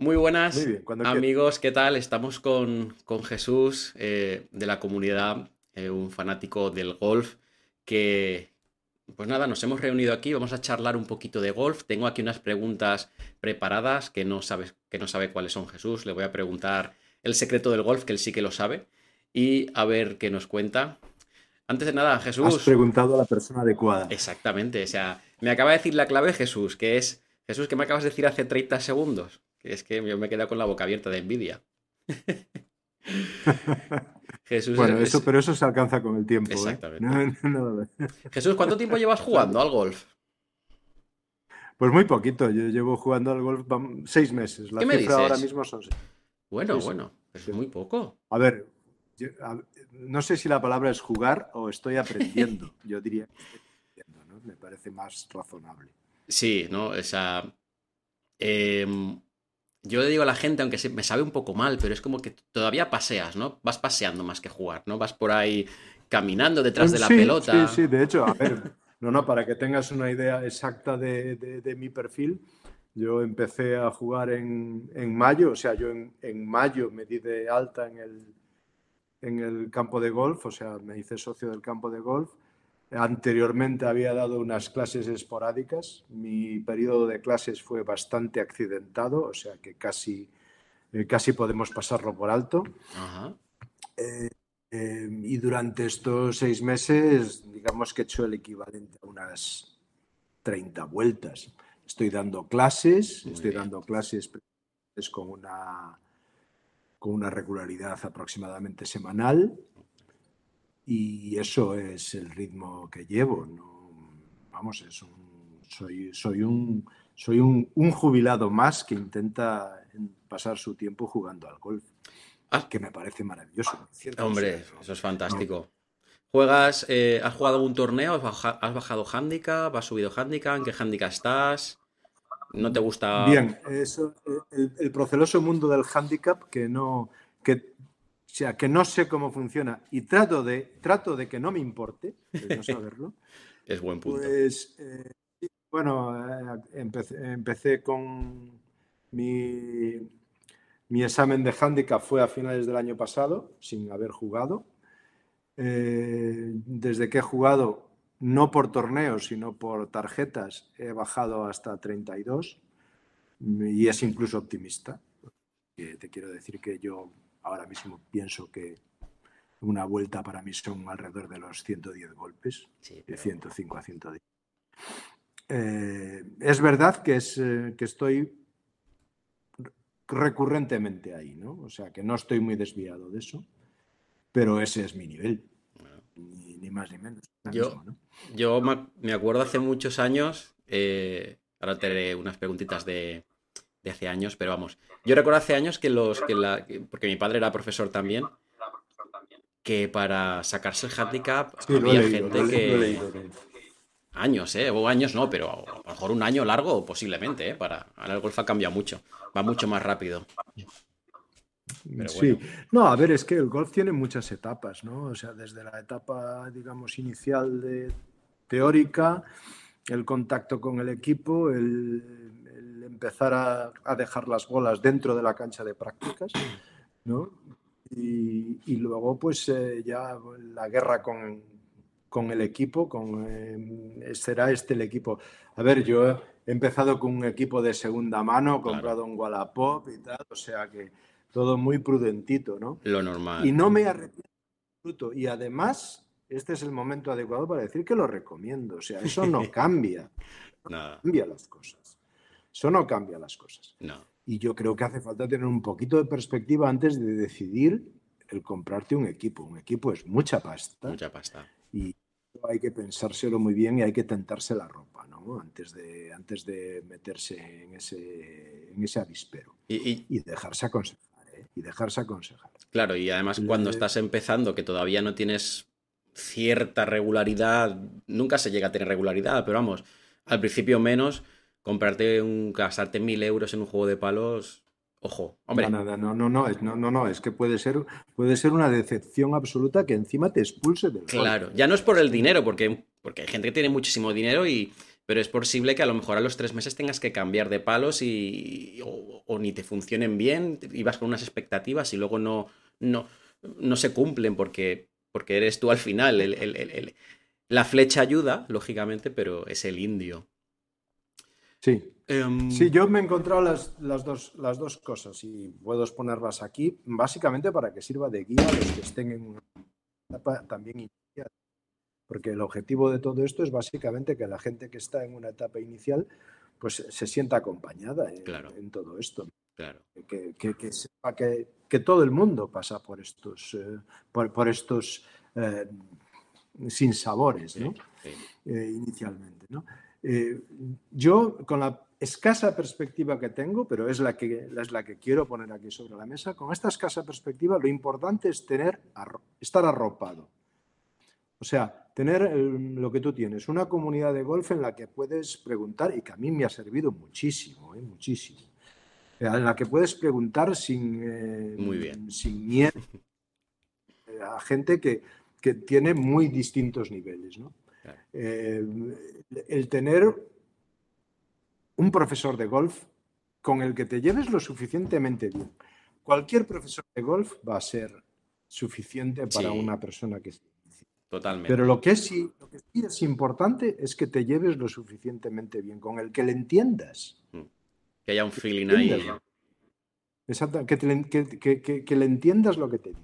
Muy buenas Muy bien, cuando amigos, ¿qué tal? Estamos con, con Jesús eh, de la comunidad, eh, un fanático del golf, que pues nada, nos hemos reunido aquí, vamos a charlar un poquito de golf. Tengo aquí unas preguntas preparadas que no, sabes, que no sabe cuáles son Jesús. Le voy a preguntar el secreto del golf, que él sí que lo sabe, y a ver qué nos cuenta. Antes de nada, Jesús. Has preguntado a la persona adecuada. Exactamente, o sea, me acaba de decir la clave Jesús, que es Jesús, ¿qué me acabas de decir hace 30 segundos? Que es que yo me he quedado con la boca abierta de envidia. Jesús, bueno, eso, pero eso se alcanza con el tiempo. ¿eh? Exactamente. No, no, Jesús, ¿cuánto tiempo llevas jugando al golf? Pues muy poquito. Yo llevo jugando al golf seis meses. La ¿Qué me dices? ahora mismo son seis. Bueno, Sí, bueno, es muy poco. A ver, yo- a- no sé si la palabra es jugar o estoy aprendiendo. Yo diría que estoy aprendiendo, ¿no? Me parece más razonable. Sí, ¿no? O sea, em, yo le digo a la gente, aunque se- me sabe un poco mal, pero es como que todavía paseas, ¿no? Vas paseando más que jugar, ¿no? Vas por ahí caminando detrás de la pelota. Sí, sí, de hecho, a ver, no, no, para que tengas una idea exacta de, de- de mi perfil, yo empecé a jugar en, en mayo, o sea, yo en, en mayo me di de alta en el, en el campo de golf, o sea, me hice socio del campo de golf. Anteriormente había dado unas clases esporádicas, mi periodo de clases fue bastante accidentado, o sea que casi, eh, casi podemos pasarlo por alto. Ajá. Eh, y durante estos seis meses, digamos que he hecho el equivalente a unas 30 vueltas. Estoy dando clases, Muy estoy bien. dando clases es con una, con una regularidad aproximadamente semanal y eso es el ritmo que llevo. ¿no? Vamos, es un- soy, soy, un, soy un, un jubilado más que intenta pasar su tiempo jugando al golf Ah. que me parece maravilloso. Hombre, eso es fantástico. ¿Juegas, eh, has jugado algún torneo? ¿Has, baja- has bajado handicap? ¿Has subido handicap? ¿En qué handicap estás? ¿No te gusta? Bien, eso, el, el proceloso mundo del handicap que no, que, o sea, que no sé cómo funciona y trato de, trato de que no me importe, de no saberlo. Es buen punto. Pues eh, bueno, eh, empecé, empecé con mi, mi examen de handicap fue a finales del año pasado, sin haber jugado. Eh, desde que he jugado, no por torneos, sino por tarjetas, he bajado hasta 32 y es incluso optimista. Te quiero decir que yo ahora mismo pienso que una vuelta para mí son alrededor de los 110 golpes Sí, de pero- 105 a 110. Eh, es verdad que, es, eh, que estoy recurrentemente ahí, ¿no? O sea, que no estoy muy desviado de eso, pero ese es mi nivel, Bueno. ni, ni más ni menos. Yo- mismo, ¿no? Yo me acuerdo hace muchos años, eh, ahora te haré unas preguntitas de, de hace años, pero vamos, yo recuerdo hace años que los, que la, que- porque mi padre era profesor también, que para sacarse el handicap Sí, había leído, gente que... leído. Años, ¿eh? O años no, pero a lo mejor un año largo posiblemente, ¿eh? Para... Ahora el golf ha cambiado mucho, va mucho más rápido. Pero Sí, no, a ver, es que el golf tiene muchas etapas, ¿no? O sea, desde la etapa, digamos, inicial de teórica, el contacto con el equipo, el empezar a, a dejar las bolas dentro de la cancha de prácticas, ¿no? Y, y luego, pues, eh, ya la guerra con, con el equipo, con, eh, será este el equipo. A ver, yo he empezado con un equipo de segunda mano, he Claro. comprado un Wallapop y tal, o sea que todo muy prudentito, ¿no? Lo normal. Y no me arrepiento en. Y además, este es el momento adecuado para decir que lo recomiendo. O sea, eso no cambia, Nada, cambia las cosas. Eso no cambia las cosas. no. Y yo creo que hace falta tener un poquito de perspectiva antes de decidir el comprarte un equipo. Un equipo es mucha pasta Mucha pasta. y hay que pensárselo muy bien y hay que tentarse la ropa, ¿no? Antes de, antes de meterse en ese, en ese avispero. Y, y- Y dejarse aconsejar, ¿eh? Y dejarse aconsejar. claro, y además cuando estás empezando, que todavía no tienes cierta regularidad, nunca se llega a tener regularidad, pero vamos, al principio menos, comprarte un, gastarte mil euros en un juego de palos, ojo, hombre, No, no, no, no, no, es, no, no, no, es que puede ser, puede ser una decepción absoluta que encima te expulse del claro, ya no es por el dinero, porque, porque hay gente que tiene muchísimo dinero y, pero es posible que a lo mejor a los tres meses tengas que cambiar de palos y, o, ni te funcionen bien, ibas con unas expectativas y luego no, no, no se cumplen porque, porque eres tú al final. la flecha ayuda, lógicamente, pero es el indio. Sí. Em, sí, yo me he encontrado las, dos, las dos cosas y puedo exponerlas aquí, básicamente para que sirva de guía a los que estén en una etapa también inicial. Porque el objetivo de todo esto es básicamente que la gente que está en una etapa inicial pues se sienta acompañada en, todo esto. Claro. Que, que, sepa que, todo el mundo pasa por estos, eh, por, estos eh, sinsabores, ¿no? Eh, inicialmente. ¿no? Eh, yo, con la escasa perspectiva que tengo, pero es la que, es la que quiero poner aquí sobre la mesa, con esta escasa perspectiva lo importante es tener, estar arropado. O sea, tener lo que tú tienes, una comunidad de golf en la que puedes preguntar, y que a mí me ha servido muchísimo, ¿eh? muchísimo, en la que puedes preguntar sin, eh, sin miedo a gente que, que tiene muy distintos niveles. ¿no? Eh, el tener un profesor de golf con el que te lleves lo suficientemente bien. Cualquier profesor de golf va a ser suficiente para una persona que Totalmente. Pero lo que, sí, lo que sí es importante es que te lleves lo suficientemente bien, con el que le entiendas. Mm. Que haya un feeling ahí. Exacto, que, que, le entiendas lo que te dice.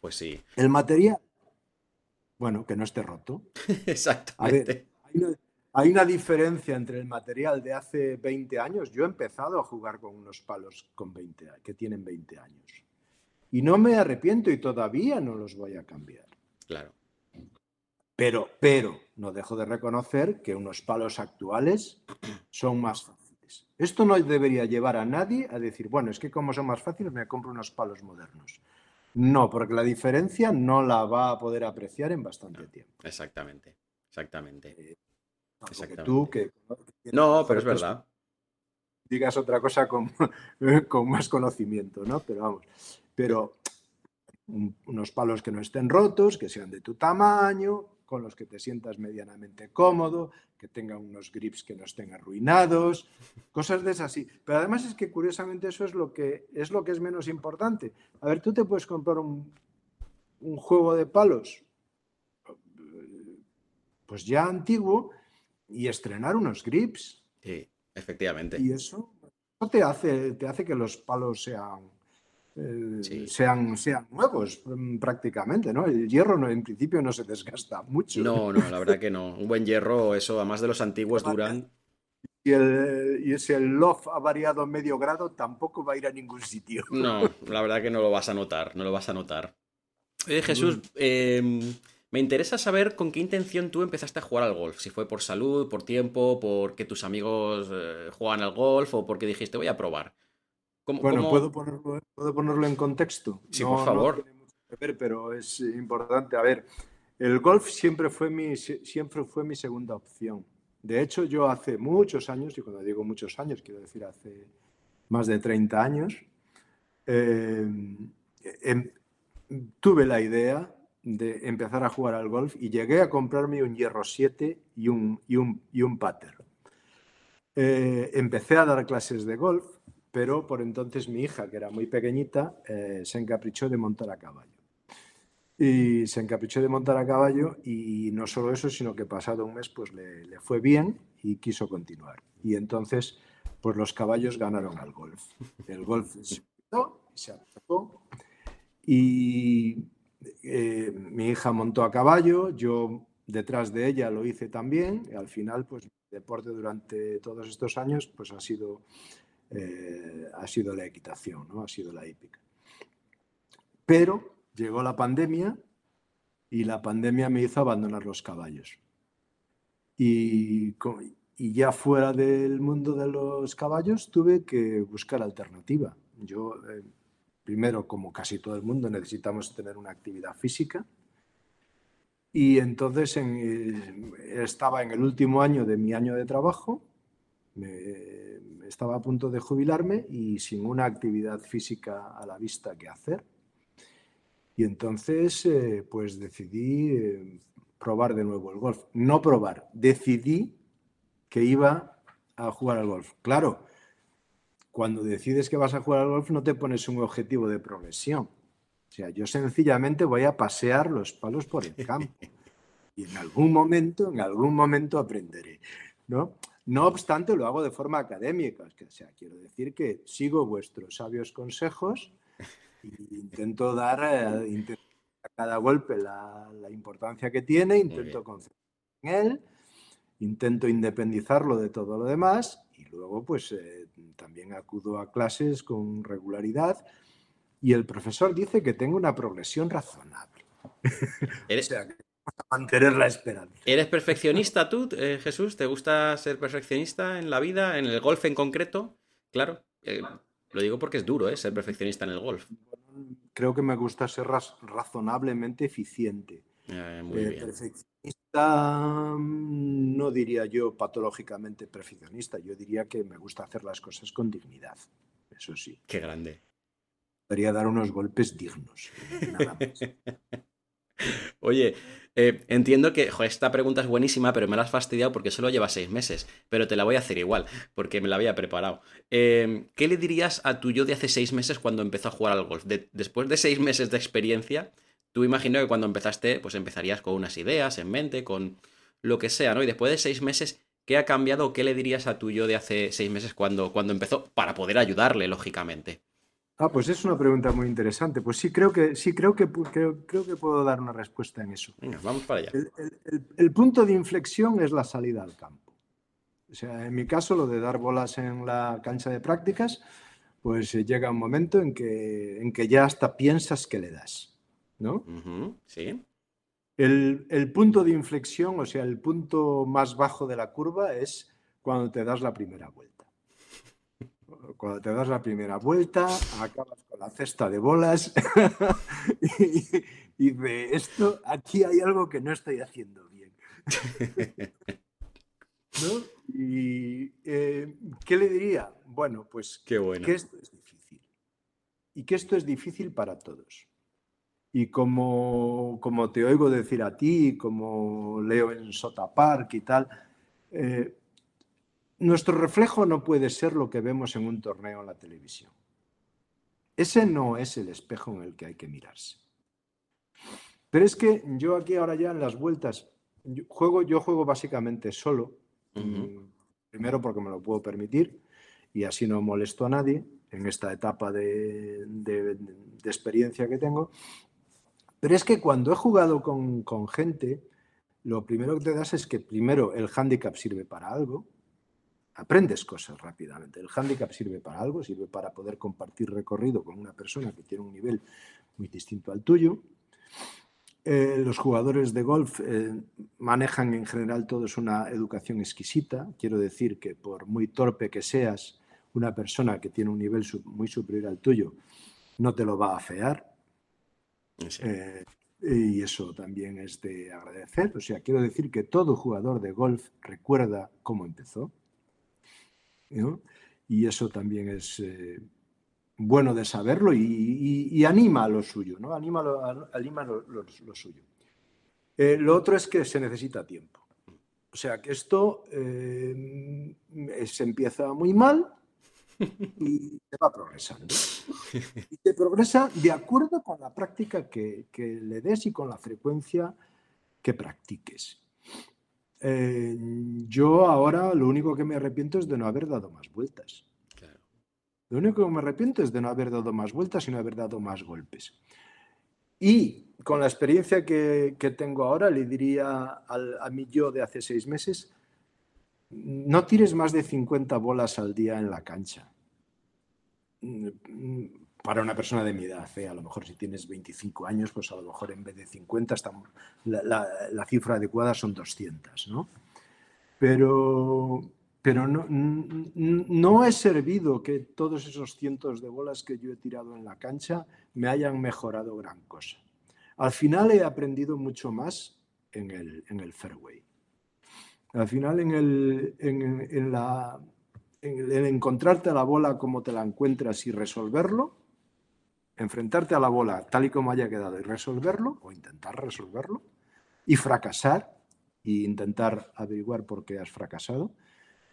Pues sí. El material, bueno, que no esté roto. Exactamente. hay, una, diferencia entre el material de hace 20 años. Yo he empezado a jugar con unos palos con 20, que tienen 20 años. Y no me arrepiento y todavía no los voy a cambiar. Claro. Pero, pero, no dejo de reconocer que unos palos actuales son más fáciles. Esto no debería llevar a nadie a decir, bueno, es que como son más fáciles me compro unos palos modernos. No, porque la diferencia no la va a poder apreciar en bastante tiempo. Exactamente, exactamente. Eh, tú que, no, pero es verdad. Digas otra cosa con, con, más conocimiento, ¿no? Pero vamos, pero unos palos que no estén rotos, que sean de tu tamaño, con los que te sientas medianamente cómodo, que tengan unos grips que no estén arruinados, cosas de esas así. Pero además es que curiosamente eso es lo que es lo que es menos importante. A ver, tú te puedes comprar un, un juego de palos pues ya antiguo y estrenar unos grips. Sí, efectivamente. Y eso, eso te hace, te hace que los palos sean eh, sean, sean nuevos mm, prácticamente, ¿no? El hierro no, en principio no se desgasta mucho. No, no, la verdad que no. Un buen hierro, eso, además de los antiguos, duran. Y, el, y si el loft ha variado medio grado, tampoco va a ir a ningún sitio. No, la verdad que no lo vas a notar, no lo vas a notar. Jesús, em, me interesa saber con qué intención tú empezaste a jugar al golf. Si fue por salud, por tiempo, porque tus amigos eh, juegan al golf o porque dijiste voy a probar bueno, ¿puedo, ponerlo, ¿puedo ponerlo en contexto? Sí, por favor. pero es importante. A ver, el golf siempre fue, mi, siempre fue mi segunda opción. De hecho, yo hace muchos años, y cuando digo muchos años, quiero decir hace más de 30 años, eh, em, tuve la idea de empezar a jugar al golf y llegué a comprarme un hierro 7 y un, y un, y un pater. Eh, empecé a dar clases de golf pero por entonces mi hija, que era muy pequeñita, eh, se encaprichó de montar a caballo. Y se encaprichó de montar a caballo y no solo eso, sino que pasado un mes pues le, fue bien y quiso continuar. Y entonces pues los caballos ganaron al golf. El golf se se atacó y eh, mi hija montó a caballo, yo detrás de ella lo hice también y al final pues el deporte durante todos estos años pues ha sido eh, ha sido la equitación, ¿no? ha sido la hípica. Pero llegó la pandemia y la pandemia me hizo abandonar los caballos. Y, ya fuera del mundo de los caballos tuve que buscar alternativa. Yo, eh, primero, como casi todo el mundo, necesitamos tener una actividad física. Y entonces eh, estaba en el último año de mi año de trabajo, estaba a punto de jubilarme y sin una actividad física a la vista que hacer. Y entonces, eh, pues decidí eh, probar de nuevo el golf. No probar, decidí que iba a jugar al golf. Claro, cuando decides que vas a jugar al golf no te pones un objetivo de progresión. O sea, yo sencillamente voy a pasear los palos por el campo. Y en algún momento, en algún momento aprenderé. ¿no? No obstante, lo hago de forma académica. O sea, quiero decir que sigo vuestros sabios consejos e intento dar eh, a cada golpe la, importancia que tiene, intento concentrarme en él, intento independizarlo de todo lo demás y luego pues eh, también acudo a clases con regularidad y el profesor dice que tengo una progresión razonable. o sea, mantener la esperanza. ¿Eres perfeccionista tú, eh, Jesús? ¿Te gusta ser perfeccionista en la vida, en el golf en concreto? Claro, eh, lo digo porque es duro, ¿eh? Ser perfeccionista en el golf. Creo que me gusta ser razonablemente eficiente. muy bien. Perfeccionista, mm, no diría yo patológicamente perfeccionista, yo diría que me gusta hacer las cosas con dignidad, eso sí. Qué grande. Podría dar unos golpes dignos. Nada más. Oye, eh, entiendo que esta pregunta es buenísima, pero me la has fastidiado porque solo lleva seis meses. Pero te la voy a hacer igual, porque me la había preparado. Em, ¿Qué le dirías a tu yo de hace seis meses cuando empezó a jugar al golf? después de seis meses de experiencia, tú imagino que cuando empezaste, pues empezarías con unas ideas en mente, con lo que sea, ¿no? Y después de seis meses, ¿qué ha cambiado o qué le dirías a tu yo de hace seis meses cuando, cuando empezó? Para poder ayudarle, lógicamente. Ah, pues es una pregunta muy interesante. Pues sí, creo que sí, creo que creo, que puedo dar una respuesta en eso. vamos para allá. El, punto de inflexión es la salida al campo. O sea, en mi caso, lo de dar bolas en la cancha de prácticas, pues eh, llega un momento en que, en que ya hasta piensas que le das. ¿No? sí. El, el punto de inflexión, o sea, el punto más bajo de la curva es cuando te das la primera vuelta cuando te das la primera vuelta, acabas con la cesta de bolas y, de esto, aquí hay algo que no estoy haciendo bien. ¿No? ¿Y eh, qué le diría? Bueno, pues que esto es difícil. Y que esto es difícil para todos. Y como, como te oigo decir a ti, como leo en Sota Park y tal, eh, nuestro reflejo no puede ser lo que vemos en un torneo en la televisión. Ese no es el espejo en el que hay que mirarse. Pero es que yo aquí ahora ya en las vueltas, yo juego, yo juego básicamente solo, mm, primero porque me lo puedo permitir y así no molesto a nadie en esta etapa de, experiencia que tengo. Pero es que cuando he jugado con, con gente, lo primero que te das es que primero el handicap sirve para algo, aprendes cosas rápidamente. El handicap sirve para algo, sirve para poder compartir recorrido con una persona que tiene un nivel muy distinto al tuyo. Eh, los jugadores de golf eh, manejan en general todos una educación exquisita. Quiero decir que por muy torpe que seas, una persona que tiene un nivel muy superior al tuyo no te lo va a afear. Eh, y eso también es de agradecer. O sea, quiero decir que todo jugador de golf recuerda cómo empezó y eso también es eh, bueno de saberlo y, anima a lo suyo, ¿no? Anima, lo, anima lo, suyo. Eh, lo otro es que se necesita tiempo. O sea que esto eh, se empieza muy mal y se va progresando. Y se progresa de acuerdo con la práctica que, que le des y con la frecuencia que practiques. Eh, yo ahora lo único que me arrepiento es de no haber dado más vueltas. Lo único que me arrepiento es de no haber dado más vueltas y no haber dado más golpes. Y con la experiencia que, tengo ahora, le diría a mi yo de hace seis meses, no tires más de 50 bolas al día en la cancha para una persona de mi edad. ¿eh? A lo mejor si tienes 25 años, pues a lo mejor en vez de 50, estamos, la, cifra adecuada son 200, ¿no? Pero, pero no, no he servido que todos esos cientos de bolas que yo he tirado en la cancha me hayan mejorado gran cosa. Al final he aprendido mucho más en el, en el fairway. Al final en, el, en, en la, encontrarte la bola como te la encuentras y resolverlo, enfrentarte a la bola tal y como haya quedado y resolverlo, o intentar resolverlo, y fracasar, e intentar averiguar por qué has fracasado,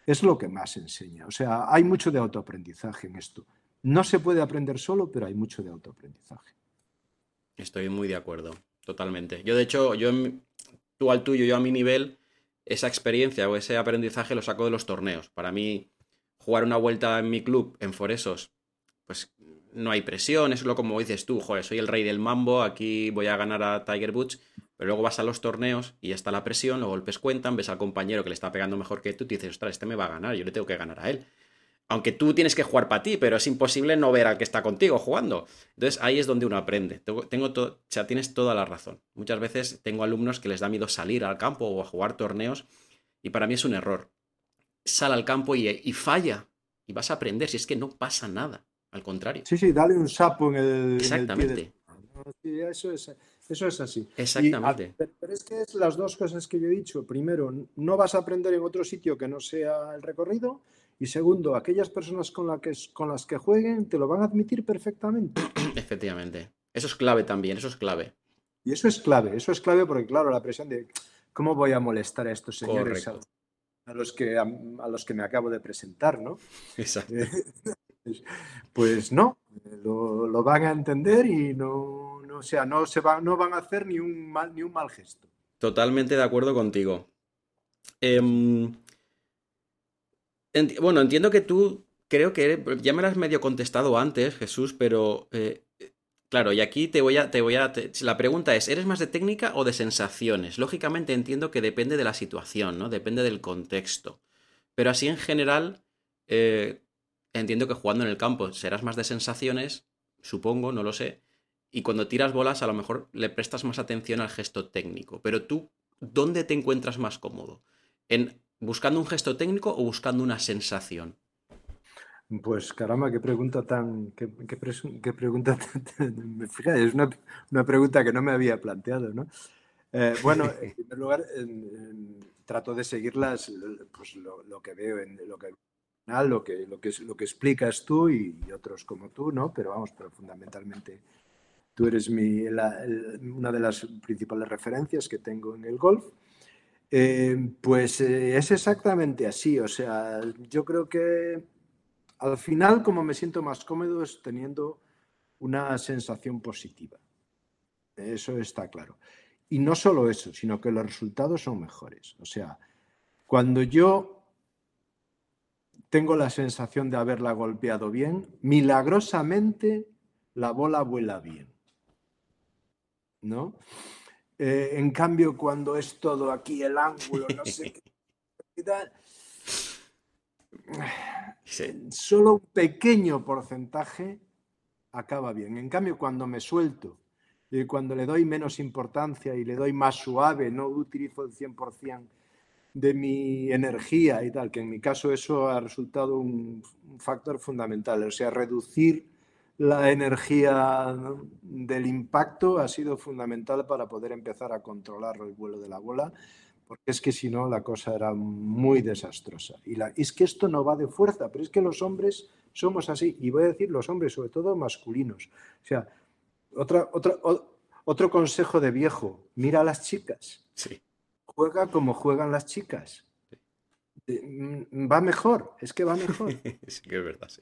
es lo que más enseña. O sea, hay mucho de autoaprendizaje en esto. No se puede aprender solo, pero hay mucho de autoaprendizaje. Estoy muy de acuerdo, totalmente. Yo, de hecho, yo tú al tuyo, yo a mi nivel, esa experiencia o ese aprendizaje lo saco de los torneos. Para mí, jugar una vuelta en mi club, en Foresos, pues no hay presión, es lo como dices tú, joder, soy el rey del mambo, aquí voy a ganar a Tiger Woods, pero luego vas a los torneos y ya está la presión, los golpes cuentan, ves al compañero que le está pegando mejor que tú y dices, ostras, este me va a ganar, yo le tengo que ganar a él. Aunque tú tienes que jugar para ti, pero es imposible no ver al que está contigo jugando. Entonces ahí es donde uno aprende. Tengo, o sea, tienes toda la razón. Muchas veces tengo alumnos que les da miedo salir al campo o a jugar torneos y para mí es un error. Sal al campo y falla y vas a aprender si es que no pasa nada. Al contrario. Sí, sí, dale un sapo en el. Exactamente. eso, es, eso es así. Exactamente. pero es que es las dos cosas que yo he dicho. Primero, no vas a aprender en otro sitio que no sea el recorrido. Y segundo, aquellas personas con, la que, con las que jueguen te lo van a admitir perfectamente. Efectivamente. Eso es clave también, eso es clave. Y eso es clave, eso es clave porque, claro, la presión de cómo voy a molestar a estos señores a, los que, a, los que me acabo de presentar, ¿no? Exacto. Pues no, lo, van a entender y no, no, sea, no, se va, no van a hacer ni un mal, ni un mal gesto. Totalmente de acuerdo contigo. Em, bueno, entiendo que tú, creo que ya me lo has medio contestado antes, Jesús, pero eh, claro, y aquí te voy a, te voy a, la pregunta es, ¿eres más de técnica o de sensaciones? Lógicamente entiendo que depende de la situación, ¿no? Depende del contexto. Pero así en general, eh, entiendo que jugando en el campo serás más de sensaciones, supongo, no lo sé, y cuando tiras bolas a lo mejor le prestas más atención al gesto técnico. Pero tú, ¿dónde te encuentras más cómodo? ¿En buscando un gesto técnico o buscando una sensación? Pues caramba, qué pregunta tan, qué, pregunta fíjate, es una, pregunta que no me había planteado, ¿no? Eh, bueno, en primer lugar, trato de seguir las, pues lo, que veo en lo que lo que, lo que, lo que explicas tú y, otros como tú, ¿no? Pero vamos, pero fundamentalmente tú eres mi, una de las principales referencias que tengo en el golf. Eh, pues eh, es exactamente así, o sea, yo creo que al final como me siento más cómodo es teniendo una sensación positiva. Eso está claro. Y no solo eso, sino que los resultados son mejores. O sea, cuando yo tengo la sensación de haberla golpeado bien, milagrosamente la bola vuela bien. ¿No? Eh, en cambio, cuando es todo aquí el ángulo, no sé qué. Solo un pequeño porcentaje acaba bien. En cambio, cuando me suelto y cuando le doy menos importancia y le doy más suave, no utilizo el 100% de mi energía y tal, que en mi caso eso ha resultado un, factor fundamental, o sea, reducir la energía del impacto ha sido fundamental para poder empezar a controlar el vuelo de la bola, porque es que si no la cosa era muy desastrosa. Y la, es que esto no va de fuerza, pero es que los hombres somos así, y voy a decir los hombres, sobre todo masculinos. O sea, otra, otra, otro consejo de viejo, mira a las chicas. Sí juega como juegan las chicas. Mm, va mejor, es que va mejor. sí, que es verdad, sí.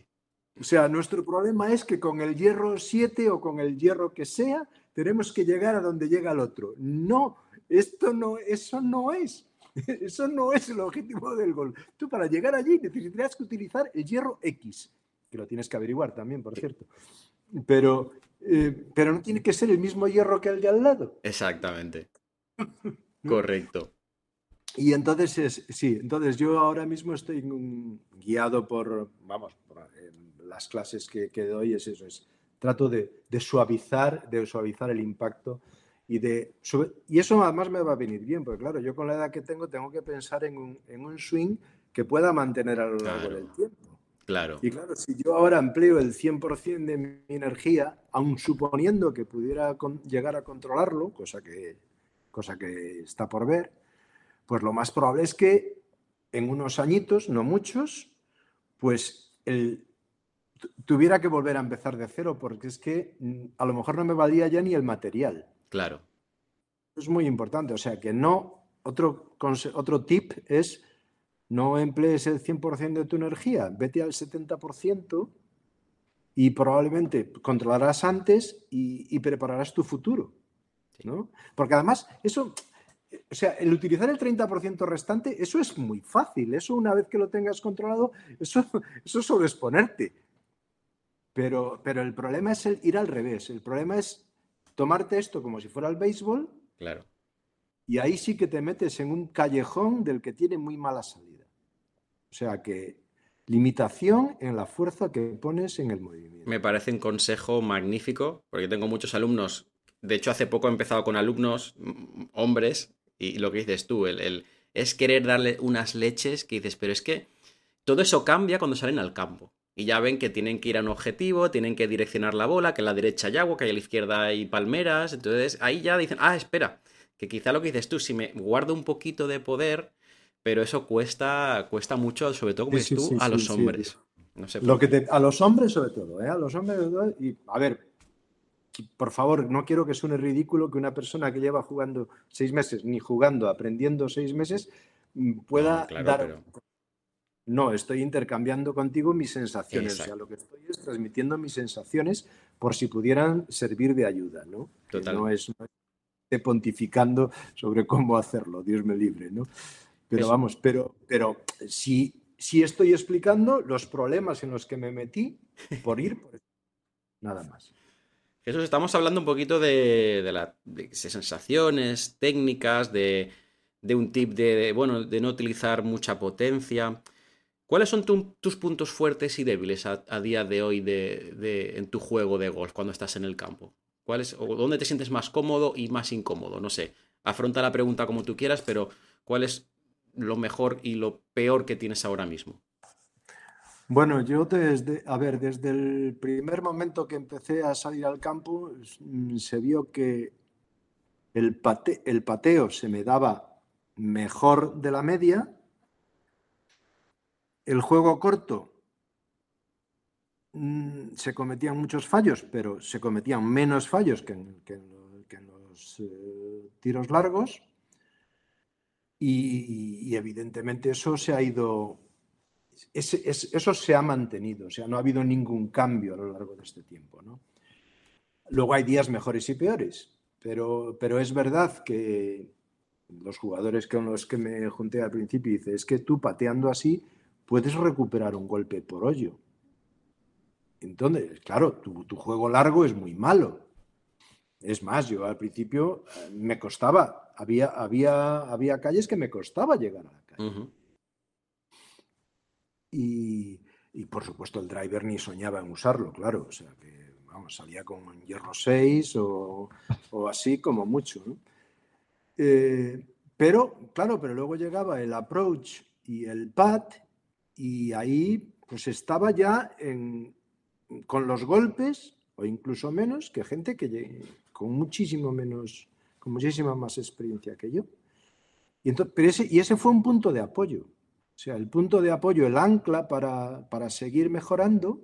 O sea, nuestro problema es que con el hierro 7 o con el hierro que sea, tenemos que llegar a donde llega el otro. No, esto no, eso no es. Eso no es el objetivo del gol. Tú para llegar allí necesitarás que utilizar el hierro X, que lo tienes que averiguar también, por cierto. Pero, eh, pero no tiene que ser el mismo hierro que el de al lado. Exactamente. Correcto. Y entonces, sí, entonces yo ahora mismo estoy guiado por, vamos, las clases que, doy, es eso, es trato de, suavizar, de suavizar el impacto y de, y eso además me va a venir bien, porque claro, yo con la edad que tengo tengo que pensar en un, swing que pueda mantener a lo largo del tiempo. Claro. Y claro, si yo ahora empleo el 100% de mi energía, aun suponiendo que pudiera llegar a controlarlo, cosa que cosa que está por ver, pues lo más probable es que en unos añitos, no muchos, pues el, tuviera que volver a empezar de cero, porque es que mm, a lo mejor no me valía ya ni el material. Claro. Es muy importante, o sea que no, otro, otro tip es no emplees el 100% de tu energía, vete al 70% y probablemente controlarás antes y, prepararás tu futuro. ¿No? Porque además, eso, o sea, el utilizar el 30% restante, eso es muy fácil. Eso una vez que lo tengas controlado, eso, eso es solo exponerte. Pero, pero el problema es el ir al revés. El problema es tomarte esto como si fuera el béisbol. Claro. Y ahí sí que te metes en un callejón del que tiene muy mala salida. O sea que limitación en la fuerza que pones en el movimiento. Me parece un consejo magnífico, porque tengo muchos alumnos. De hecho, hace poco he empezado con alumnos, hombres, y lo que dices tú, el, es querer darle unas leches que dices, pero es que todo eso cambia cuando salen al campo. Y ya ven que tienen que ir a un objetivo, tienen que direccionar la bola, que a la derecha hay agua, que a la izquierda hay palmeras. Entonces ahí ya dicen, ah, espera, que quizá lo que dices tú, si me guardo un poquito de poder, pero eso cuesta, cuesta mucho, sobre todo, como dices tú, a los hombres. No sé lo que a los hombres sobre todo, ¿eh? A los hombres, y a ver, por favor, no quiero que suene ridículo que una persona que lleva jugando seis meses, ni jugando, aprendiendo seis meses, mm, pueda dar... No, estoy intercambiando contigo mis sensaciones. O sea, lo que estoy es transmitiendo mis sensaciones por si pudieran servir de ayuda, ¿no? Total. No es, pontificando sobre cómo hacerlo, Dios me libre, ¿no? Pero vamos, pero, pero si, si estoy explicando los problemas en los que me metí por ir, por... nada más. Jesús, estamos hablando un poquito de, la, sensaciones, técnicas, de, un tip de, bueno, de no utilizar mucha potencia. ¿Cuáles son tus puntos fuertes y débiles a, día de hoy de, en tu juego de golf cuando estás en el campo? ¿Cuál o ¿Dónde te sientes más cómodo y más incómodo? No sé. Afronta la pregunta como tú quieras, pero ¿cuál es lo mejor y lo peor que tienes ahora mismo? Bueno, yo desde, a ver, desde el primer momento que empecé a salir al campo, mm, se vio que el, el pateo se me daba mejor de la media, el juego corto mm, se cometían muchos fallos, pero se cometían menos fallos que en, los eh, tiros largos. y, evidentemente eso se ha ido eso se ha mantenido, o sea, no ha habido ningún cambio a lo largo de este tiempo. ¿no? Luego hay días mejores y peores, pero, pero es verdad que los jugadores con los que me junté al principio dice es que tú pateando así puedes recuperar un golpe por hoyo. Entonces, claro, tu, juego largo es muy malo. Es más, yo al principio me costaba, había, había, había calles que me costaba llegar a la calle. Y, por supuesto el driver ni soñaba en usarlo, claro. O sea que, vamos, salía con hierro 6 o, así como mucho. Eh, pero, claro, pero luego llegaba el approach y el pad y ahí pues estaba ya con los golpes o incluso menos que gente que con muchísimo menos, con muchísima más experiencia que yo. Y, entonces, y ese fue un punto de apoyo. Sea, el punto de apoyo, el ancla para, seguir mejorando,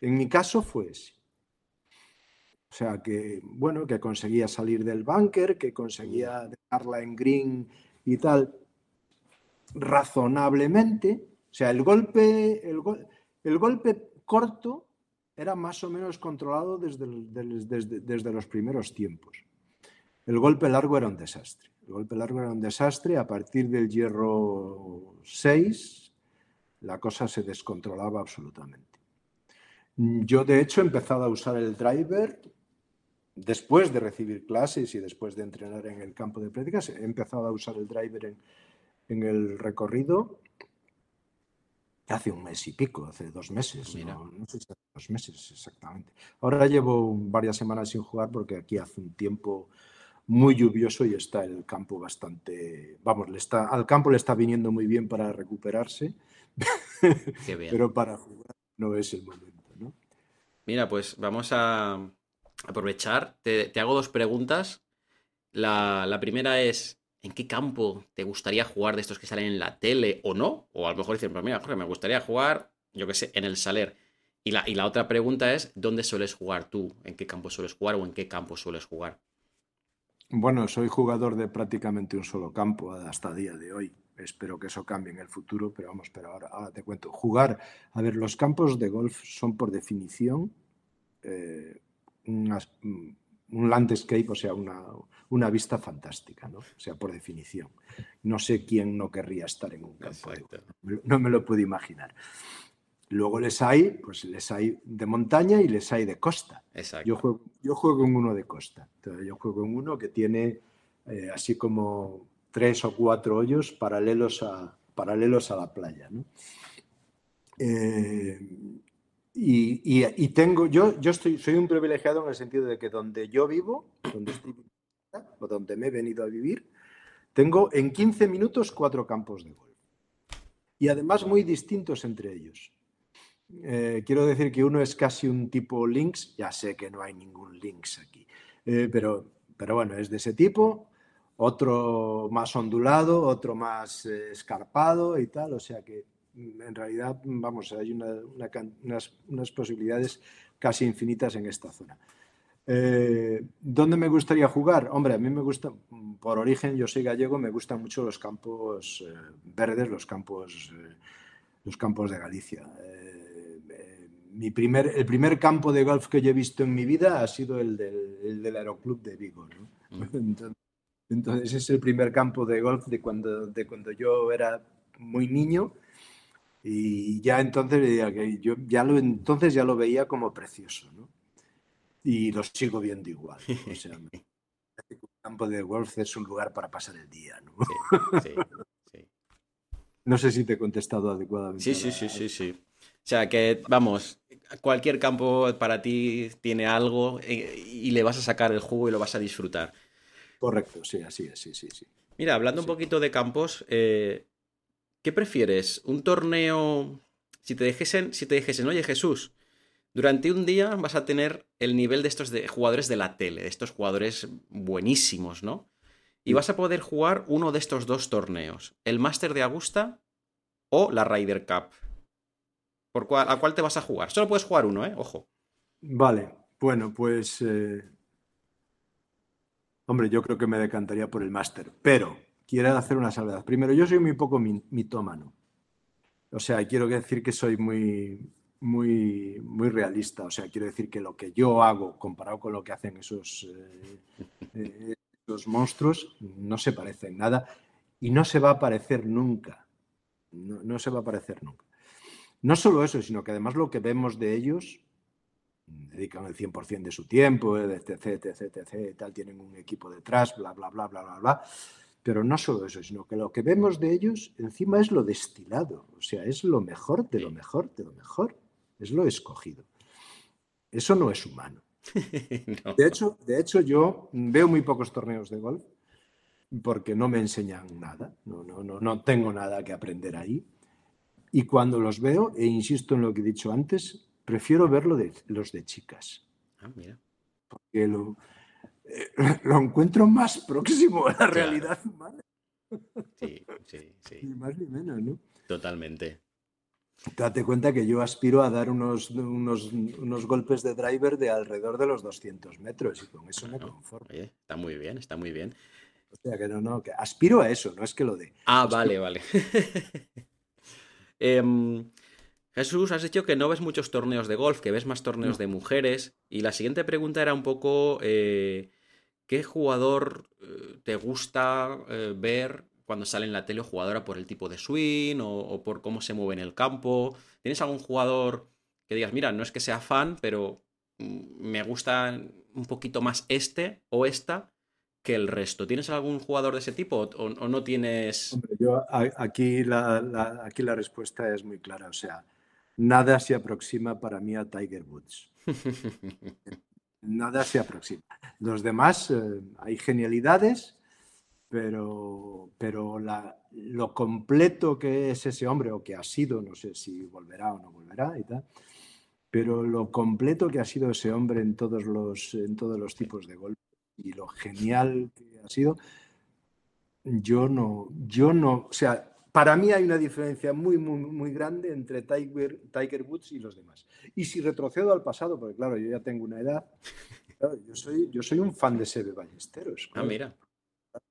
en mi caso fue ese. O sea, que, bueno, que conseguía salir del bunker, que conseguía dejarla en green y tal, razonablemente. O sea, el golpe, el, golpe corto era más o menos controlado desde, desde, desde los primeros tiempos. El golpe largo era un desastre. El golpe largo era un desastre. A partir del hierro 6, la cosa se descontrolaba absolutamente. Yo, de hecho, he empezado a usar el driver después de recibir clases y después de entrenar en el campo de prácticas. He empezado a usar el driver en, el recorrido hace un mes y pico, hace dos meses, no, no, sé si hace dos meses exactamente. Ahora llevo varias semanas sin jugar porque aquí hace un tiempo muy lluvioso y está el campo bastante, vamos, le está, al campo le está viniendo muy bien para recuperarse, pero para jugar no es el momento, ¿no? Mira, pues vamos a aprovechar, te, hago dos preguntas. La, primera es, ¿en qué campo te gustaría jugar de estos que salen en la tele o no? O a lo mejor dicen, pues mira, Jorge, me gustaría jugar, yo qué sé, en el Saler. Y la, y la otra pregunta es, ¿dónde sueles jugar tú? ¿En qué campo sueles jugar o en qué campo sueles jugar? Bueno, soy jugador de prácticamente un solo campo hasta el día de hoy. espero que eso cambie en el futuro, pero vamos, pero ahora, ahora te cuento. Jugar, a ver, los campos de golf son por definición eh, un landscape, o sea, una, una, vista fantástica, ¿no? O sea, por definición. No sé quién no querría estar en un campo. no me lo puedo imaginar. Luego les hay, pues les hay de montaña y les hay de costa. Exacto. Yo juego, yo juego en uno de costa. yo juego en uno que tiene eh, así como tres o cuatro hoyos paralelos a, paralelos a la playa. ¿no? Eh, y, tengo, yo, yo estoy, soy un privilegiado en el sentido de que donde yo vivo, donde estoy o donde me he venido a vivir, tengo en 15 minutos cuatro campos de golf. Y además muy distintos entre ellos. Eh, quiero decir que uno es casi un tipo links, ya sé que no hay ningún links aquí, eh, pero, pero bueno, es de ese tipo, otro más ondulado, otro más eh, escarpado y tal, o sea que en realidad, vamos, hay unas, posibilidades casi infinitas en esta zona. ¿Dónde me gustaría jugar? Hombre, a mí me gusta, por origen, yo soy gallego, me gustan mucho los campos verdes, los campos, los campos de Galicia. Mi primer, el primer campo de golf que yo he visto en mi vida ha sido el del, Aeroclub de Vigo. Entonces, entonces, es el primer campo de golf de cuando, de cuando yo era muy niño y ya entonces, yo ya lo, entonces ya lo veía como precioso, ¿no? Y lo sigo viendo igual. O sea, el campo de golf es un lugar para pasar el día, ¿no? Sí, sí, No sé si te he contestado adecuadamente. Sí, sí, sí, sí, sí. O sea, que, vamos, cualquier campo para ti tiene algo eh, y le vas a sacar el jugo y lo vas a disfrutar. Correcto, sí, así es, sí, sí, sí. Mira, hablando un poquito de campos, eh, ¿Qué prefieres? ¿Un torneo? Si te dijesen, si te dijesen, oye Jesús, durante un día vas a tener el nivel de estos de jugadores de la tele, de estos jugadores buenísimos, ¿no? Y vas a poder jugar uno de estos dos torneos, el Master de Augusta o la Ryder Cup. ¿Por cuál, ¿A cuál te vas a jugar? Solo puedes jugar uno, ¿eh? Ojo. Vale, bueno, pues... Eh, hombre, yo creo que me decantaría por el Master, pero quiero hacer una salvedad. Primero, yo soy muy poco mitómano. O sea, quiero decir que soy muy, muy, muy realista. O sea, quiero decir que lo que yo hago comparado con lo que hacen esos, eh, eh, monstruos no se parece en nada y no se va a parecer nunca. No, se va a parecer nunca. No solo eso, sino que además lo que vemos de ellos dedican el 100% de su tiempo, etc, etc, etc, tal, tienen un equipo detrás, bla, bla, bla, bla, bla, bla. Pero no solo eso, sino que lo que vemos de ellos encima es lo destilado, o sea, es lo mejor de lo mejor de lo mejor, es lo escogido. Eso no es humano. De, hecho, de hecho, yo veo muy pocos torneos de golf porque no me enseñan nada, no, no, no, no tengo nada que aprender ahí. Y cuando los veo, e insisto en lo que he dicho antes, prefiero verlo de los de chicas. Ah, mira. Porque lo, eh, lo encuentro más próximo a la realidad humana. Sí, sí, sí. Ni más ni menos, ¿no? Totalmente. Date cuenta que yo aspiro a dar unos, unos, golpes de driver de alrededor de los 200 metros y con eso me conformo. está muy bien, está muy bien. O sea que no, no, que aspiro a eso, no es que lo dé. Ah, vale, vale. Em, Jesús, has dicho que no ves muchos torneos de golf, que ves más torneos de mujeres. Y la siguiente pregunta era un poco eh, ¿Qué jugador eh, te gusta eh, ver cuando sale en la tele o jugadora por el tipo de swing o, por cómo se mueve en el campo? ¿Tienes algún jugador que digas, mira, no es que sea fan, pero mm, me gusta un poquito más este o esta que el resto? ¿Tienes algún jugador de ese tipo o, no tienes...? Hombre, yo aquí la, aquí la respuesta es muy clara, o sea, nada se aproxima para mí a Tiger Woods. nada se aproxima. Los demás, eh, hay genialidades, pero, pero lo completo que es ese hombre, o que ha sido, no sé si volverá o no volverá y tal, pero lo completo que ha sido ese hombre en todos los, en todos los tipos de golpes y lo genial que ha sido, yo no, yo no, o sea, para mí hay una diferencia muy, muy, muy grande entre Tiger, Tiger Woods y los demás. Y si retrocedo al pasado, porque claro, yo ya tengo una edad, yo, soy, yo soy un fan de Sebe Ballesteros. Ah, mira.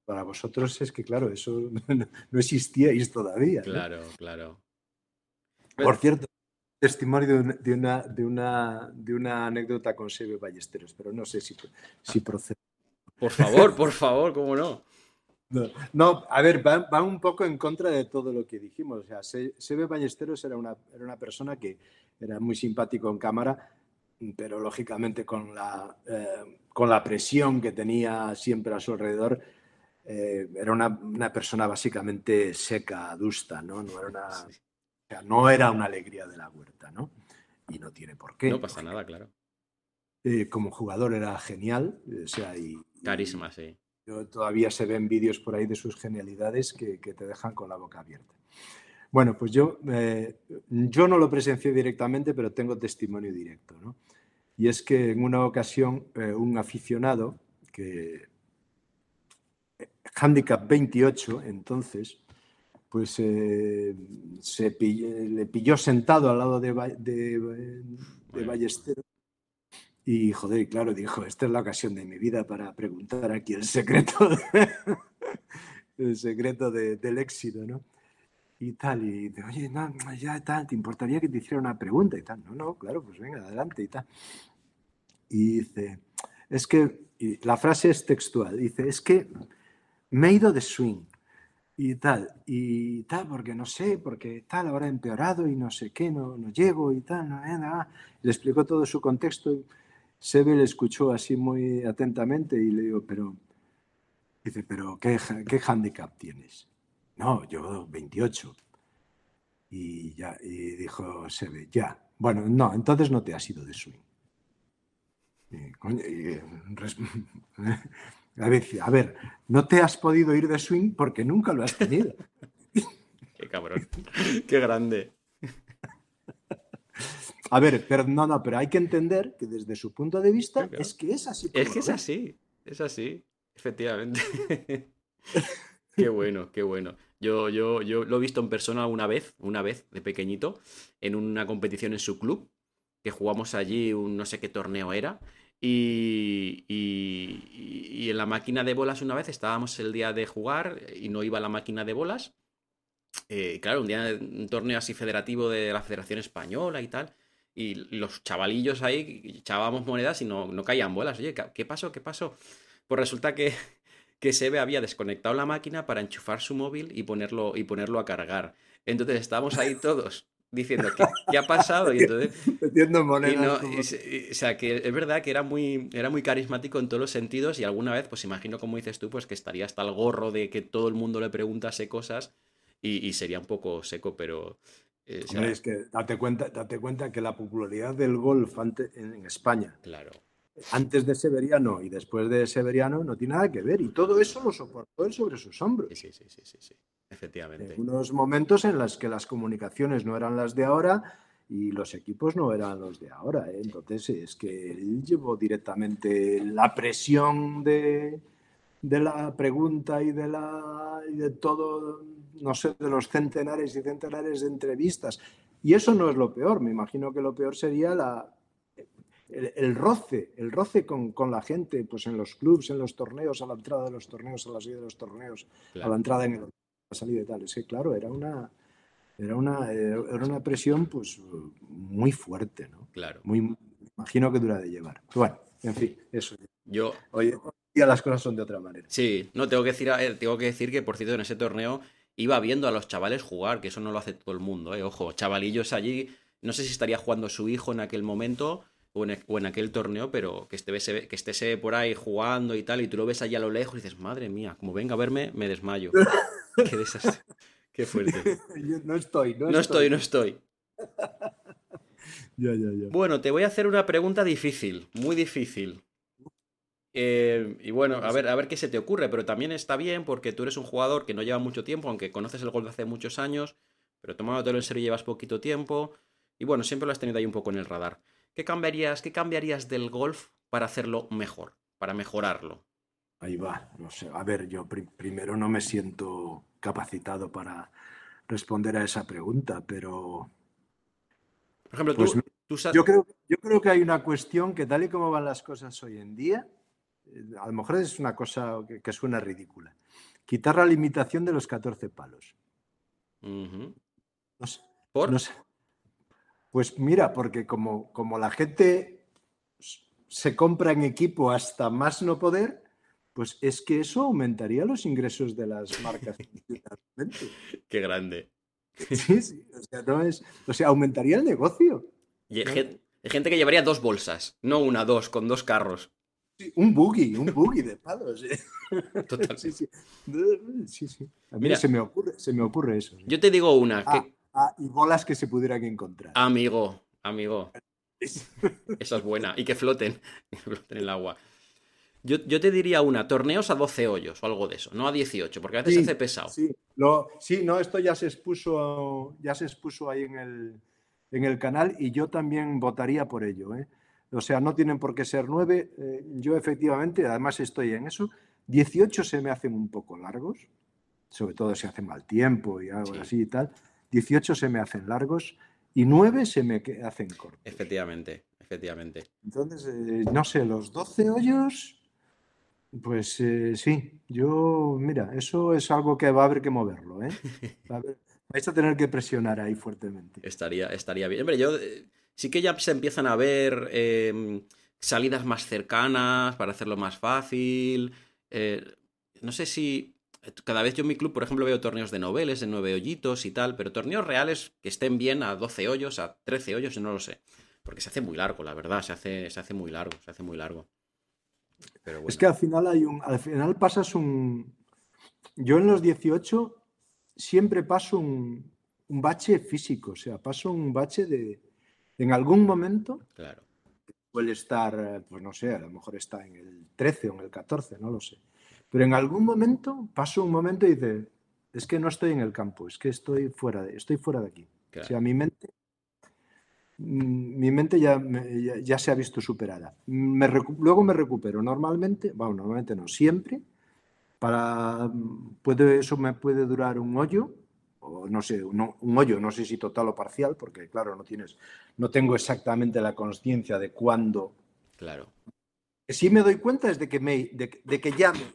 para vosotros es que, claro, eso no existíais todavía. Claro, claro. Por cierto, testimonio de una, de una, de una, anécdota con Sebe Ballesteros, pero no sé si, si procede. Por favor, por favor, ¿cómo no? No, a ver, va, un poco en contra de todo lo que dijimos. O sea, Sebe Ballesteros era una, era una persona que era muy simpático en cámara, pero lógicamente con la, eh, con la presión que tenía siempre a su alrededor, eh, era una, persona básicamente seca, adusta, ¿no? No era, una, no era una alegría de la huerta, ¿no? Y no tiene por qué. No pasa nada, claro. Eh, como jugador era genial, o sea, y... Carisma, sí. Todavía se ven vídeos por ahí de sus genialidades que, que te dejan con la boca abierta. Bueno, pues yo, eh, yo no lo presencié directamente, pero tengo testimonio directo. ¿no? Y es que en una ocasión eh, un aficionado, que handicap 28 entonces, pues se le pilló sentado al lado de, de, de Ballesteros y joder, claro, dijo, esta es la ocasión de mi vida para preguntar aquí el secreto, el secreto del éxito, ¿no? y tal, y de, oye, no, ya tal, ¿te importaría que te hiciera una pregunta y tal? No, no, claro, pues venga, adelante y tal. Y dice, es que, la frase es textual, dice, es que me he ido de swing y tal, y tal, porque no sé, porque tal, ahora he empeorado y no sé qué, no, no llego y tal, no, nada. Le explicó todo su contexto y Sebe le escuchó así muy atentamente y le digo, pero, dice, pero ¿qué, qué handicap tienes? No, yo 28. Y, ya, y dijo Sebe, ya. Bueno, no, entonces no te has ido de swing. a, ver, a ver, no te has podido ir de swing porque nunca lo has tenido. Qué cabrón. Qué grande. A ver, pero no, no, pero hay que entender que desde su punto de vista es que es así. Es que es así, es así, efectivamente. qué bueno, qué bueno. Yo, yo, yo lo he visto en persona una vez, una vez de pequeñito, en una competición en su club, que jugamos allí un no sé qué torneo era. Y, y, en la máquina de bolas una vez estábamos el día de jugar y no iba la máquina de bolas. Eh, claro, un día un torneo así federativo de la Federación Española y tal. Y los chavalillos ahí echábamos monedas y no, no caían bolas. Oye, ¿qué pasó? ¿Qué pasó? Pues resulta que que Sebe había desconectado la máquina para enchufar su móvil y ponerlo, y ponerlo a cargar. Entonces estábamos ahí todos diciendo, ¿qué, ha pasado? Y entonces... Metiendo monedas. o sea, que es verdad que era muy, era muy carismático en todos los sentidos y alguna vez, pues imagino como dices tú, pues que estaría hasta el gorro de que todo el mundo le preguntase cosas y, sería un poco seco, pero... Eh, es que date cuenta, date cuenta que la popularidad del golf en España claro antes de Severiano y después de Severiano no tiene nada que ver. Y todo eso lo soportó él sobre sus hombros. Sí, sí, sí, sí, sí. efectivamente. En unos momentos en los que las comunicaciones no eran las de ahora y los equipos no eran los de ahora. ¿eh? Entonces es que él llevó directamente la presión de, de la pregunta y de, la, y de todo, no sé, de los centenares y centenares de entrevistas. Y eso no es lo peor. Me imagino que lo peor sería la, el, roce, el roce con, la gente, pues en los clubs, en los torneos, a la entrada de los torneos, a la salida de los torneos, a la entrada en el, la salida y tal. Es que, claro, era una, era una, era una presión pues muy fuerte, ¿no? Claro. Muy, imagino que dura de llevar. Bueno, en fin, eso. Yo... Hoy, día las cosas son de otra manera. Sí, no, tengo que decir, eh, tengo que, decir que, por cierto, en ese torneo iba viendo a los chavales jugar, que eso no lo hace todo el mundo, ¿eh? Ojo, chavalillos allí, no sé si estaría jugando su hijo en aquel momento o en, aquel torneo, pero que esté, que esté por ahí jugando y tal, y tú lo ves allá a lo lejos y dices, madre mía, como venga a verme, me desmayo. Qué desastre. Qué fuerte. no estoy, no, estoy. no estoy, ya, ya, ya. Bueno, te voy a hacer una pregunta difícil, muy difícil. Eh, y bueno, a ver, a ver qué se te ocurre, pero también está bien porque tú eres un jugador que no lleva mucho tiempo, aunque conoces el gol de hace muchos años, pero tomándotelo en serio llevas poquito tiempo. Y bueno, siempre lo has tenido ahí un poco en el radar. ¿Qué cambiarías, qué cambiarías del golf para hacerlo mejor, para mejorarlo? Ahí va, no sé. A ver, yo primero no me siento capacitado para responder a esa pregunta, pero... Por ejemplo, tú, pues yo, creo, yo creo que hay una cuestión que tal y como van las cosas hoy en día, a lo mejor es una cosa que, suena ridícula. Quitar la limitación de los 14 palos. ¿Por? Pues mira, porque como, como la gente se compra en equipo hasta más no poder, pues es que eso aumentaría los ingresos de las marcas. Qué grande. Sí, sí, o sea, no es, o sea, aumentaría el negocio. Y hay, gente que llevaría dos bolsas, no una, dos, con dos carros. Sí, un buggy, un buggy de palos. Total. Sí, sí. sí, A mí Mira, se, me ocurre, se me ocurre eso. Yo te digo una. Ah, ah, y bolas que se pudieran encontrar. Amigo, amigo. Esa es buena. Y que floten, que floten en el agua. Yo, te diría una, torneos a 12 hoyos o algo de eso, no a 18, porque a veces se hace pesado. Sí, sí, no, esto ya se expuso, ya se expuso ahí en el, en el canal y yo también votaría por ello. ¿eh? O sea, no tienen por qué ser 9. Eh, yo efectivamente, además estoy en eso. 18 se me hacen un poco largos, sobre todo si hace mal tiempo y algo así y tal. 18 se me hacen largos y 9 se me hacen cortos. Efectivamente, efectivamente. Entonces, eh, no sé, los 12 hoyos pues eh, sí, yo, mira, eso es algo que va a haber que moverlo, ¿eh? vais a tener que presionar ahí fuertemente. Estaría, estaría bien. Hombre, yo eh, sí que ya se empiezan a ver em, salidas más cercanas para hacerlo más fácil. Eh, no sé si. Cada vez yo en mi club, por ejemplo, veo torneos de noveles, de nueve hoyitos y tal, pero torneos reales que estén bien a 12 hoyos, a 13 hoyos, no lo sé. Porque se hace muy largo, la verdad, se hace, se hace muy largo, se hace muy largo. Es que al final hay un. Al final pasas un. Yo en los 18 siempre paso un, bache físico, o sea, paso un bache de. En algún momento. Claro. Puede estar, pues no sé, a lo mejor está en el 13 o en el 14, no lo sé. Pero en algún momento paso un momento y dice, es que no estoy en el campo, es que estoy fuera de, estoy fuera de aquí. O sea, mi mente Mm, mi mente ya, ya, se ha visto superada. luego me recupero normalmente, bueno, normalmente no, siempre. Para, puede, eso me puede durar un hoyo, o no sé, un, hoyo, no sé si total o parcial, porque claro, no tienes, no tengo exactamente la conciencia de cuándo. Claro. Si me doy cuenta es de que, me, de, que ya me,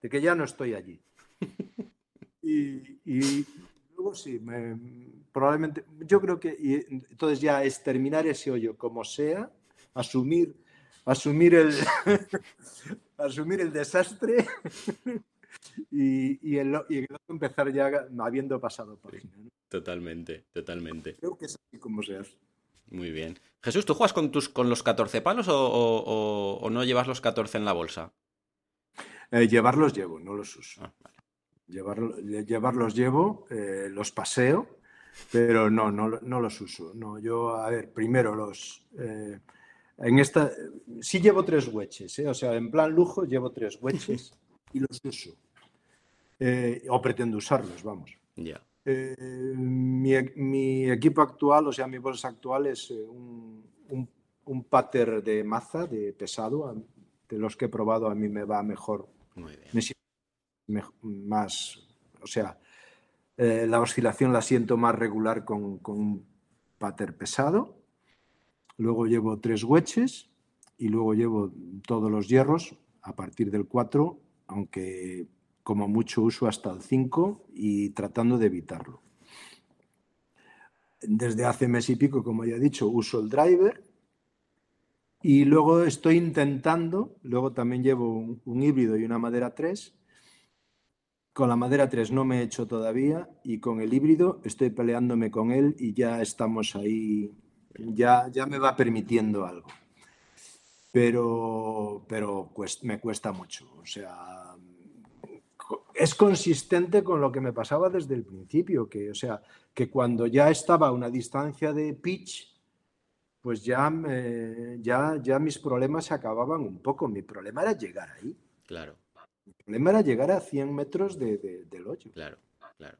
de que ya no estoy allí. y luego sí, me, probablemente, yo creo que entonces ya es terminar ese hoyo como sea, asumir, asumir el, asumir el desastre y, el, empezar ya habiendo pasado por ahí. Totalmente, totalmente. Creo que es así como se hace. Muy bien. Jesús, ¿tú juegas con, tus, con los 14 palos o, no llevas los 14 en la bolsa? Eh, llevarlos llevo, no los uso. Ah, llevarlos llevo, eh, los paseo pero no, no, no los uso. No, yo, a ver, primero los... Eh, en esta, sí llevo tres hueches, ¿eh? o sea, en plan lujo llevo tres hueches y los uso. Eh, o pretendo usarlos, vamos. Ya. mi, equipo actual, o sea, mi bolsa actual es un, un, pater de maza, de pesado. De los que he probado, a mí me va mejor. Muy bien. más, o sea, eh, la oscilación la siento más regular con, un pater pesado. Luego llevo tres hueches y luego llevo todos los hierros a partir del 4, aunque como mucho uso hasta el 5 y tratando de evitarlo. Desde hace mes y pico, como ya he dicho, uso el driver y luego estoy intentando, luego también llevo un, híbrido y una madera 3 con la madera 3 no me he hecho todavía y con el híbrido estoy peleándome con él y ya estamos ahí, ya, ya me va permitiendo algo. Pero, pero me cuesta mucho. O sea, es consistente con lo que me pasaba desde el principio, que, o sea, que cuando ya estaba a una distancia de pitch, pues ya, ya, ya mis problemas se acababan un poco. Mi problema era llegar ahí. Claro. El problema era llegar a 100 metros de, del hoyo. Claro, claro.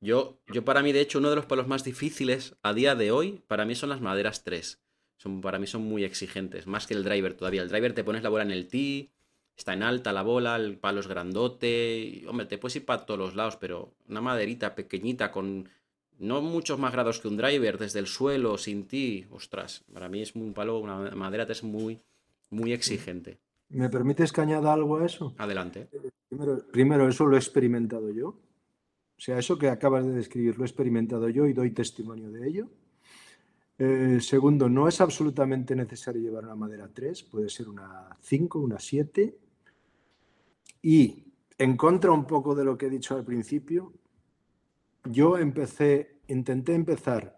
Yo, yo para mí, de hecho, uno de los palos más difíciles a día de hoy, para mí son las maderas 3. Son, para mí son muy exigentes, más que el driver todavía. El driver te pones la bola en el tee, está en alta la bola, el palo es grandote. Y, hombre, te puedes ir para todos los lados, pero una maderita pequeñita con no muchos más grados que un driver, desde el suelo, sin ti, ostras, para mí es un palo, una madera es muy, muy exigente. ¿Me permites que añada algo a eso? Adelante. Primero, eso lo he experimentado yo. O sea, eso que acabas de describir lo he experimentado yo y doy testimonio de ello. Eh, segundo, no es absolutamente necesario llevar una madera 3, puede ser una 5, una 7. Y en contra un poco de lo que he dicho al principio, yo empecé, intenté empezar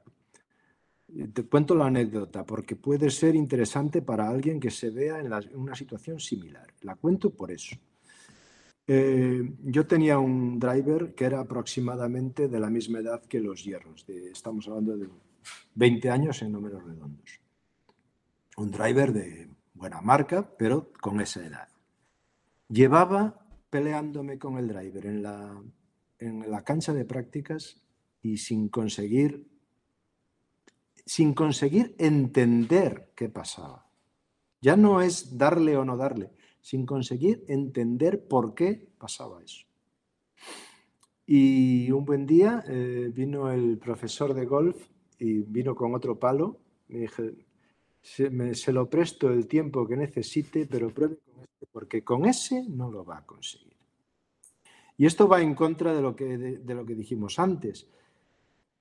te cuento la anécdota porque puede ser interesante para alguien que se vea en, una situación similar. La cuento por eso. Eh, yo tenía un driver que era aproximadamente de la misma edad que los hierros. estamos hablando de 20 años en números redondos. Un driver de buena marca, pero con esa edad. Llevaba peleándome con el driver en la, en la cancha de prácticas y sin conseguir sin conseguir entender qué pasaba. Ya no es darle o no darle, sin conseguir entender por qué pasaba eso. Y un buen día eh, vino el profesor de golf y vino con otro palo. Me dije, se, lo presto el tiempo que necesite, pero pruebe porque con ese no lo va a conseguir. Y esto va en contra de lo que, de lo que dijimos antes.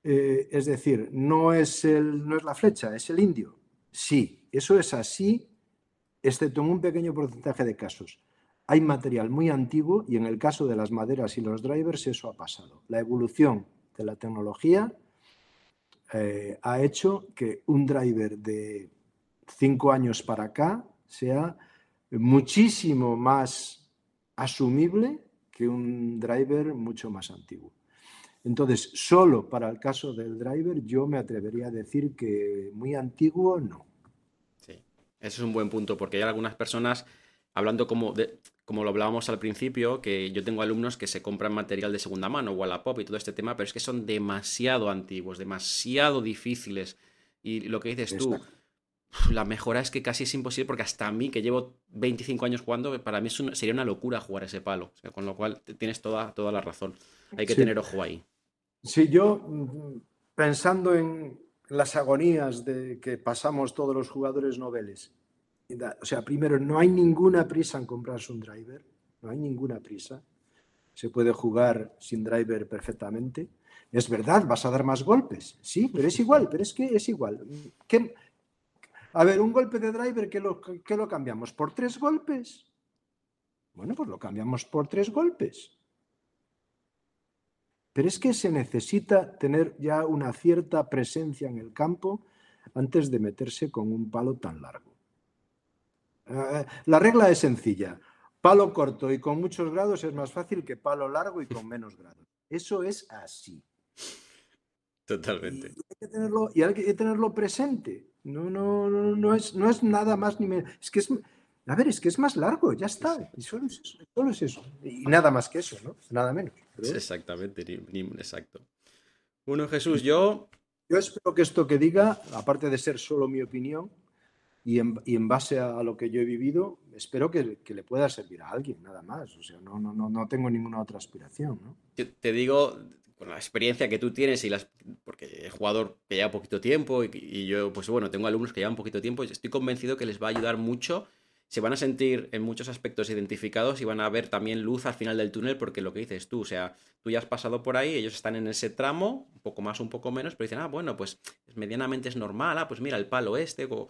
Eh, es decir, no es, el, no es la flecha, es el indio. Sí, eso es así, excepto en un pequeño porcentaje de casos. Hay material muy antiguo y en el caso de las maderas y los drivers eso ha pasado. La evolución de la tecnología eh, ha hecho que un driver de cinco años para acá sea muchísimo más asumible que un driver mucho más antiguo. Entonces, solo para el caso del driver, yo me atrevería a decir que muy antiguo no. Sí, ese es un buen punto, porque hay algunas personas, hablando como, de, como lo hablábamos al principio, que yo tengo alumnos que se compran material de segunda mano, Wallapop y todo este tema, pero es que son demasiado antiguos, demasiado difíciles. Y lo que dices tú, la mejora es que casi es imposible, porque hasta a mí, que llevo 25 años jugando, para mí sería una locura jugar ese palo. con lo cual tienes toda, toda la razón. Hay que tener ojo ahí. Sí, yo mm, pensando en las agonías de que pasamos todos los jugadores noveles, o sea, primero, no hay ninguna prisa en comprarse un driver, no hay ninguna prisa. Se puede jugar sin driver perfectamente. Es verdad, vas a dar más golpes, sí, pero es igual, pero es que es igual. A ver, un golpe de driver, ¿qué lo, ¿qué lo cambiamos? ¿Por tres golpes? Bueno, pues lo cambiamos por tres golpes. Pero es que se necesita tener ya una cierta presencia en el campo antes de meterse con un palo tan largo. Eh, la regla es sencilla. Palo corto y con muchos grados es más fácil que palo largo y con menos grados. Eso es así. Totalmente. Y hay que tenerlo, y hay que tenerlo presente. No, no, no, no, es, no es nada más ni menos. Es que es, a ver, es que es más largo, ya está. Y solo es eso. Solo es eso. Y nada más que eso, ¿no? Nada menos. Exactamente, exacto. Bueno, Jesús, yo... Yo espero que esto que diga, aparte de ser solo mi opinión, y en, base a lo que yo he vivido, espero que, le pueda servir a alguien, nada más. O sea, no, no, no, no tengo ninguna otra aspiración. ¿no? te digo, con la experiencia que tú tienes y las. Porque el jugador que lleva poquito tiempo y, y, yo, pues bueno, tengo alumnos que llevan poquito tiempo y estoy convencido que les va a ayudar mucho se van a sentir en muchos aspectos identificados y van a ver también luz al final del túnel porque lo que dices tú, o sea, tú ya has pasado por ahí, ellos están en ese tramo, un poco más, un poco menos, pero dicen, ah, bueno, pues medianamente es normal, ah, pues mira el palo este, o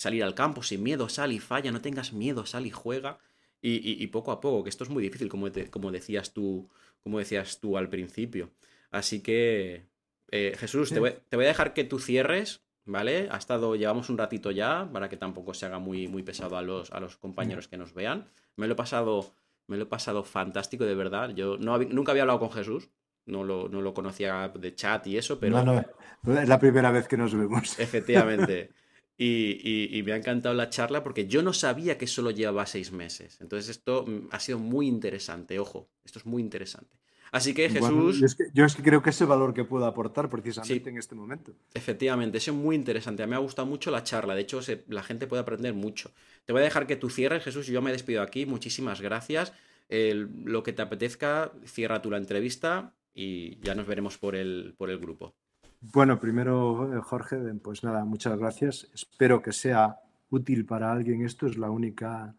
salir al campo sin miedo, sal y falla, no tengas miedo, sal y juega. Y, poco a poco, que esto es muy difícil, como, como, decías, tú, como decías tú al principio. Así que, eh, Jesús, te voy, te voy a dejar que tú cierres ¿vale? Ha estado, llevamos un ratito ya, para que tampoco se haga muy, muy pesado a los, a los compañeros que nos vean. Me lo he pasado, me lo he pasado fantástico, de verdad. Yo no, nunca había hablado con Jesús, no lo, no lo conocía de chat y eso, pero... No, no, es la primera vez que nos vemos. Efectivamente. Y, y, me ha encantado la charla porque yo no sabía que solo llevaba seis meses. Entonces esto mm, ha sido muy interesante, ojo, esto es muy interesante. Así que Jesús... yo, es que, creo que ese valor que puedo aportar precisamente en este momento. Efectivamente, eso es muy interesante. Me ha gustado mucho la charla. De hecho, la gente puede aprender mucho. Te voy a dejar que tú cierres, Jesús, y yo me despido aquí. Muchísimas gracias. lo que te apetezca, cierra tú la entrevista y ya nos veremos por el, por el grupo. Bueno, primero, eh, Jorge, pues nada, muchas gracias. Espero que sea útil para alguien. Esto es la única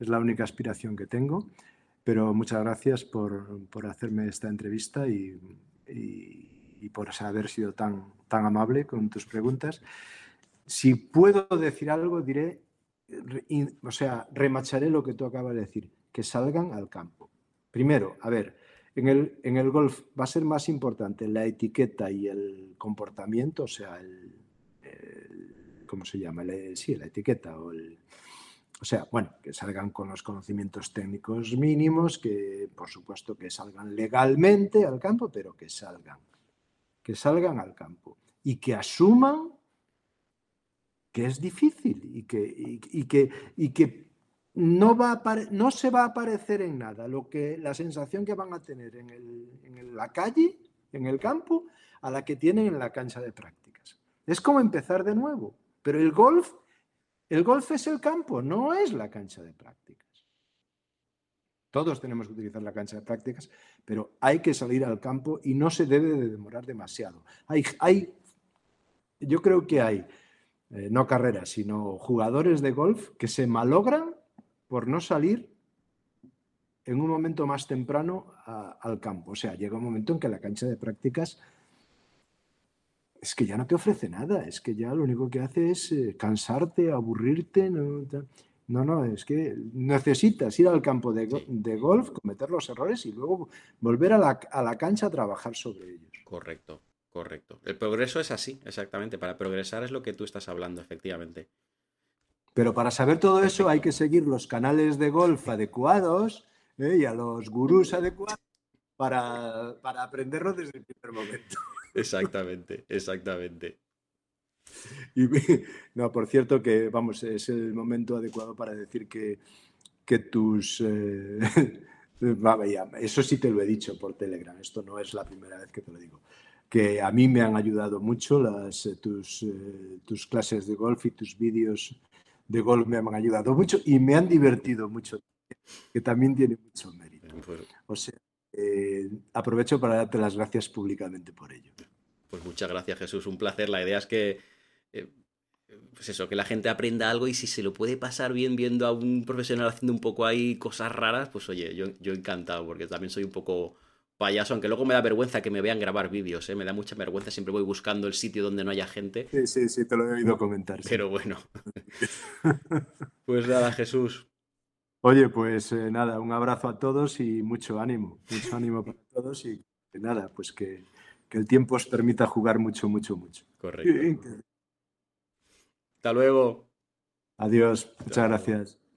es la única aspiración que tengo. Pero muchas gracias por, por hacerme esta entrevista y, y, por haber sido tan, tan amable con tus preguntas. Si puedo decir algo, diré, o sea, remacharé lo que tú acabas de decir, que salgan al campo. Primero, a ver, en el, en el golf va a ser más importante la etiqueta y el comportamiento, o sea, el, ¿cómo se llama? sí, la etiqueta o el, o sea, bueno, que salgan con los conocimientos técnicos mínimos, que por supuesto que salgan legalmente al campo, pero que salgan, que salgan al campo y que asuman que es difícil y que, que, y que no, va no se va a aparecer en nada lo que, la sensación que van a tener en, en la calle, en el campo, a la que tienen en la cancha de prácticas. Es como empezar de nuevo, pero el golf el golf es el campo, no es la cancha de prácticas. Todos tenemos que utilizar la cancha de prácticas, pero hay que salir al campo y no se debe de demorar demasiado. Hay, hay yo creo que hay, eh, no carreras, sino jugadores de golf que se malogran por no salir en un momento más temprano al campo. O sea, llega un momento en que la cancha de prácticas es que ya no te ofrece nada, es que ya lo único que hace es eh, cansarte, aburrirte. No, no, es que necesitas ir al campo de, golf, cometer los errores y luego volver a la, cancha a trabajar sobre ellos. Correcto, correcto. El progreso es así, exactamente. Para progresar es lo que tú estás hablando, efectivamente. Pero para saber todo eso hay que seguir los canales de golf adecuados ¿eh? y a los gurús adecuados para, para aprenderlo desde el primer momento. Exactamente, exactamente. Y, no, por cierto que, vamos, es el momento adecuado para decir que, que tus... Eh, eso sí te lo he dicho por Telegram, esto no es la primera vez que te lo digo, que a mí me han ayudado mucho las, eh, tus, eh, tus clases de golf y tus vídeos de golf me han ayudado mucho y me han divertido mucho, que también tiene mucho mérito. Pues o sea, eh, aprovecho para darte las gracias públicamente por ello. Pues muchas gracias, Jesús. Un placer. La idea es que, eh, pues eso, que la gente aprenda algo y si se lo puede pasar bien viendo a un profesional haciendo un poco ahí cosas raras, pues oye, yo, yo encantado, porque también soy un poco payaso, aunque luego me da vergüenza que me vean grabar vídeos, ¿eh? me da mucha vergüenza, siempre voy buscando el sitio donde no haya gente. Sí, sí, sí, te lo he oído comentar. Pero bueno. pues nada, Jesús, Oye, pues eh, nada, un abrazo a todos y mucho ánimo, mucho ánimo para todos y nada, pues que, que, el tiempo os permita jugar mucho, mucho, mucho. Correcto. Hasta luego. Adiós, muchas gracias.